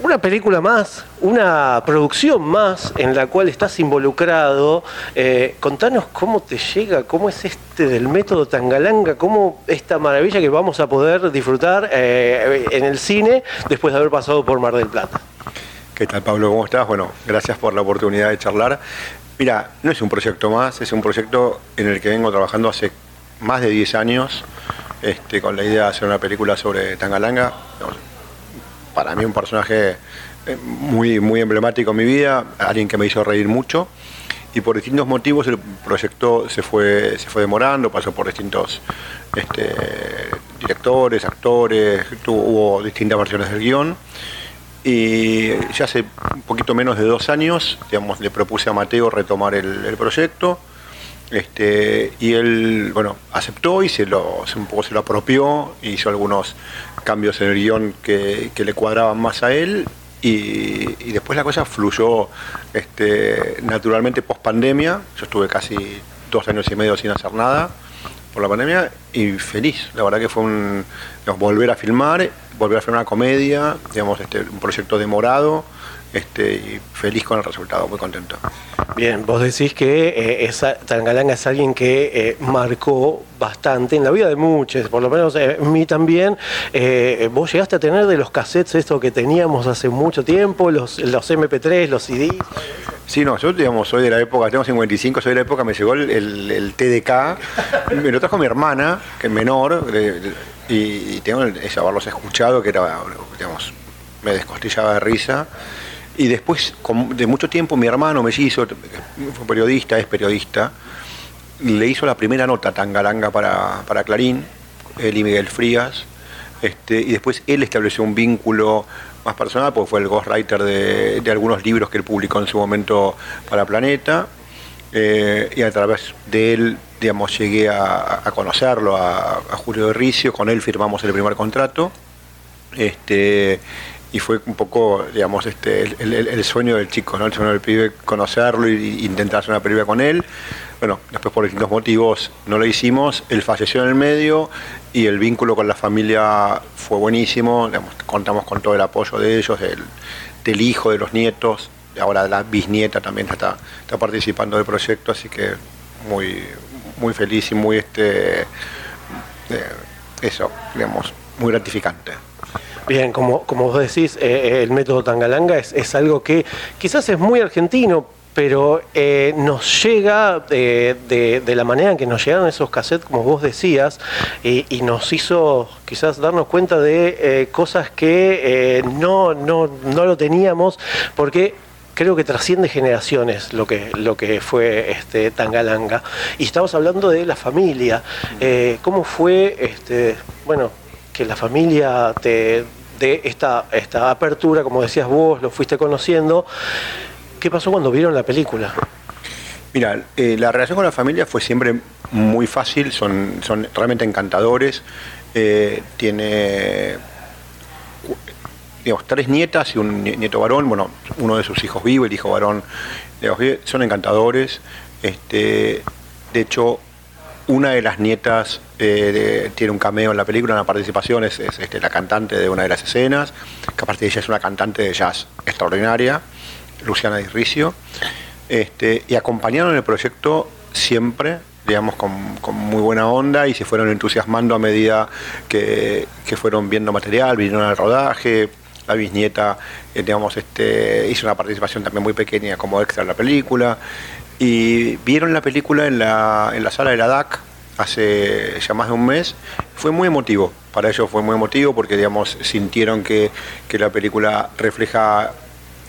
una película más, una producción más en la cual estás involucrado. Eh, contanos cómo te llega, cómo es este del método Tangalanga, cómo esta maravilla que vamos a poder disfrutar eh, en el cine después de haber pasado por Mar del Plata. ¿Qué tal Pablo? ¿Cómo estás? Bueno, gracias por la oportunidad de charlar. Mira, no es un proyecto más, es un proyecto en el que vengo trabajando hace más de 10 años este, con la idea de hacer una película sobre Tangalanga para mí un personaje eh, muy, muy emblemático en mi vida, alguien que me hizo reír mucho. Y por distintos motivos el proyecto se fue, se fue demorando, pasó por distintos este, directores, actores, hubo distintas versiones del guion. Y ya hace un poquito menos de dos años, digamos, le propuse a Mateo retomar el, proyecto. Este, y él, bueno, aceptó y se lo, un poco se lo apropió, hizo algunos cambios en el guion que, le cuadraban más a él y, después la cosa fluyó este, naturalmente post pandemia. Yo estuve casi dos años y medio sin hacer nada por la pandemia y feliz. La verdad que fue un volver a filmar, volver a hacer una comedia, digamos, este, un proyecto demorado este, y feliz con el resultado, muy contento. Bien, vos decís que eh, esa, Tangalanga es alguien que eh, marcó bastante en la vida de muchos, por lo menos eh, mí también. vos llegaste a tener de los cassettes esto que teníamos hace mucho tiempo, los, los MP3, los CDs. Sí, no, yo digamos, soy de la época, tengo 55, soy de la época, me llegó el, TDK, me lo trajo mi hermana, que es menor, y, tengo el, haberlos escuchado, que era, digamos, me descostillaba de risa. Y después, de mucho tiempo, mi hermano me hizo, fue periodista, es periodista, le hizo la primera nota Tangalanga para, para Clarín, él y Miguel Frías, este, y después él estableció un vínculo más personal, porque fue el ghostwriter de, de algunos libros que él publicó en su momento para Planeta, eh, y a través de él, digamos, llegué a, conocerlo, a, Julio de Ricio, con él firmamos el primer contrato. Este, y fue un poco, digamos, este, el, sueño del chico, ¿no? El sueño del pibe, conocerlo e intentar hacer una película con él. Bueno, después por distintos motivos no lo hicimos, él falleció en el medio y el vínculo con la familia fue buenísimo, contamos con todo el apoyo de ellos, del, hijo, de los nietos, ahora la bisnieta también está, está participando del proyecto, así que muy, muy feliz y muy, este, eh, eso, digamos, muy gratificante. Bien, como, como vos decís, eh, eh, el método Tangalanga es, algo que quizás es muy argentino, pero eh, nos llega de, la manera en que nos llegaron esos cassettes, como vos decías, y, nos hizo quizás darnos cuenta de cosas que no, no, no lo teníamos, porque creo que trasciende generaciones lo que, lo que fue este Tangalanga. Y estamos hablando de la familia. ¿Cómo fue, este, bueno, que la familia te de esta, esta apertura, como decías vos, lo fuiste conociendo. ¿Qué pasó cuando vieron la película? Mira, eh, la relación con la familia fue siempre muy fácil, son, son realmente encantadores. Eh, tiene digamos, tres nietas y un nieto varón, bueno, uno de sus hijos vive, el hijo varón, son encantadores. Este, de hecho, una de las nietas eh, tiene un cameo en la película, una participación, es, este, la cantante de una de las escenas, que aparte de ella es una cantante de jazz extraordinaria, Luciana Disricio, este, y acompañaron el proyecto siempre, digamos, con, muy buena onda y se fueron entusiasmando a medida que, fueron viendo material, vinieron al rodaje, la bisnieta, eh, digamos, este, hizo una participación también muy pequeña como extra en la película y vieron la película en la, en la sala de la DAC hace ya más de un mes. Fue muy emotivo, para ellos fue muy emotivo porque digamos, sintieron que, la película refleja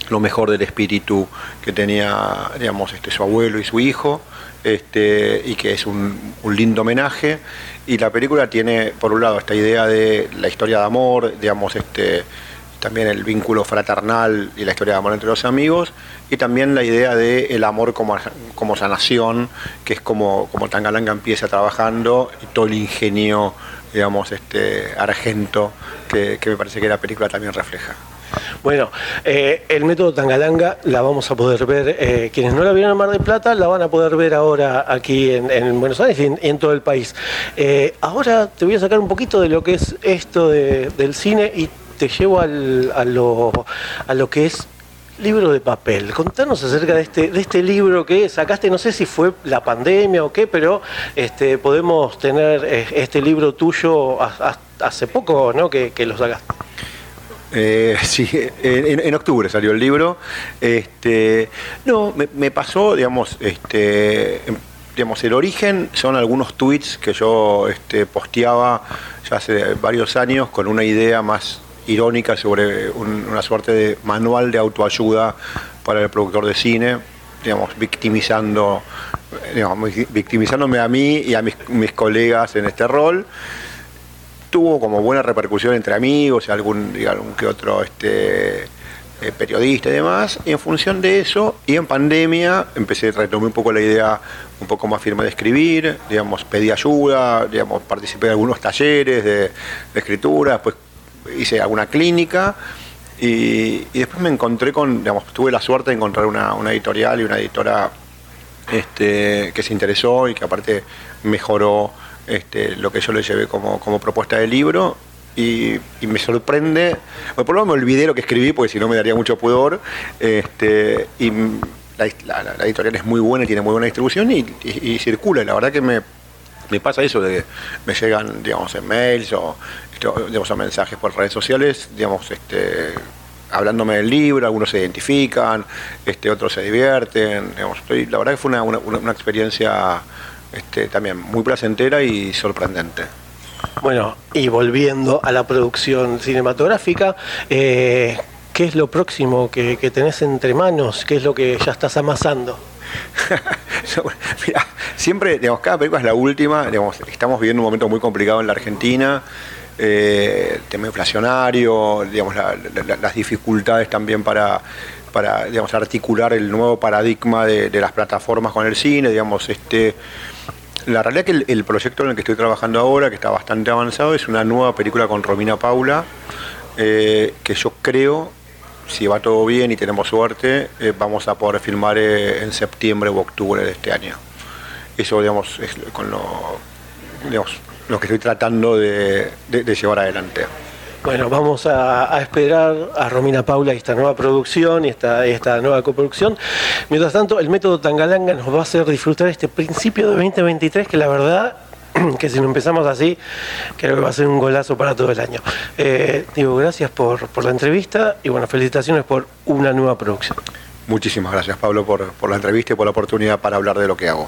lo mejor del espíritu que tenía digamos, este, su abuelo y su hijo, este, y que es un, lindo homenaje. Y la película tiene, por un lado, esta idea de la historia de amor, digamos, este, también el vínculo fraternal y la historia de amor entre los amigos, y también la idea de el amor como, como sanación, que es como, como Tangalanga empieza trabajando, y todo el ingenio, digamos, este, argento, que me parece que la película también refleja. Bueno, eh, el método Tangalanga la vamos a poder ver, eh, quienes no la vieron en Mar del Plata, la van a poder ver ahora aquí en, Buenos Aires y en, todo el país. Eh, ahora te voy a sacar un poquito de lo que es esto del cine y te llevo a, lo, a lo que es libro de papel. Contanos acerca de este, de este libro que sacaste, no sé si fue la pandemia o qué, pero este, podemos tener este libro tuyo hace poco ¿no? que lo sacaste. Eh, sí, en, octubre salió el libro. Este, no, me, pasó, digamos, este, digamos, el origen son algunos tweets que yo este, posteaba ya hace varios años con una idea más irónica sobre una suerte de manual de autoayuda para el productor de cine, digamos, victimizando, digamos, victimizándome a mí y a mis, mis colegas en este rol tuvo como buena repercusión entre amigos algún, digamos, que otro este, eh, periodista y demás. Y en función de eso, y en pandemia, empecé, retomé un poco la idea un poco más firme de escribir, digamos, pedí ayuda, digamos, participé en algunos talleres de, escritura, después hice alguna clínica. Y, después me encontré con, digamos, tuve la suerte de encontrar una, una editorial y una editora este, que se interesó y que aparte mejoró este, lo que yo le llevé como, propuesta de libro y, me sorprende, por lo menos me olvidé lo que escribí porque si no me daría mucho pudor, este, y la, editorial es muy buena y tiene muy buena distribución y, circula, y la verdad que me, pasa eso de que me llegan, digamos, en mails o, digamos, mensajes por redes sociales, digamos, este, hablándome del libro, algunos se identifican, este, otros se divierten, la verdad que fue una, una experiencia este, también muy placentera y sorprendente. Bueno, y volviendo a la producción cinematográfica, eh, ¿qué es lo próximo que, tenés entre manos? ¿Qué es lo que ya estás amasando? Mira, siempre, digamos, cada película es la última, digamos, estamos viviendo un momento muy complicado en la Argentina, eh, tema inflacionario, digamos, las dificultades también para, para digamos, articular el nuevo paradigma de, las plataformas con el cine, digamos, este la realidad es que el, proyecto en el que estoy trabajando ahora, que está bastante avanzado, es una nueva película con Romina Paula, eh, que yo creo, si va todo bien y tenemos suerte, eh, vamos a poder filmar eh, en septiembre o octubre de este año. Eso, digamos, es con lo, lo que estoy tratando de llevar adelante. Bueno, vamos a, esperar a Romina Paula y esta nueva producción y esta, esta nueva coproducción. Mientras tanto, el método Tangalanga nos va a hacer disfrutar este principio de 2023 que la verdad que si no empezamos así, creo que va a ser un golazo para todo el año. Eh, digo, gracias por, por la entrevista y bueno, felicitaciones por una nueva producción. Muchísimas gracias Pablo por, por la entrevista y por la oportunidad para hablar de lo que hago.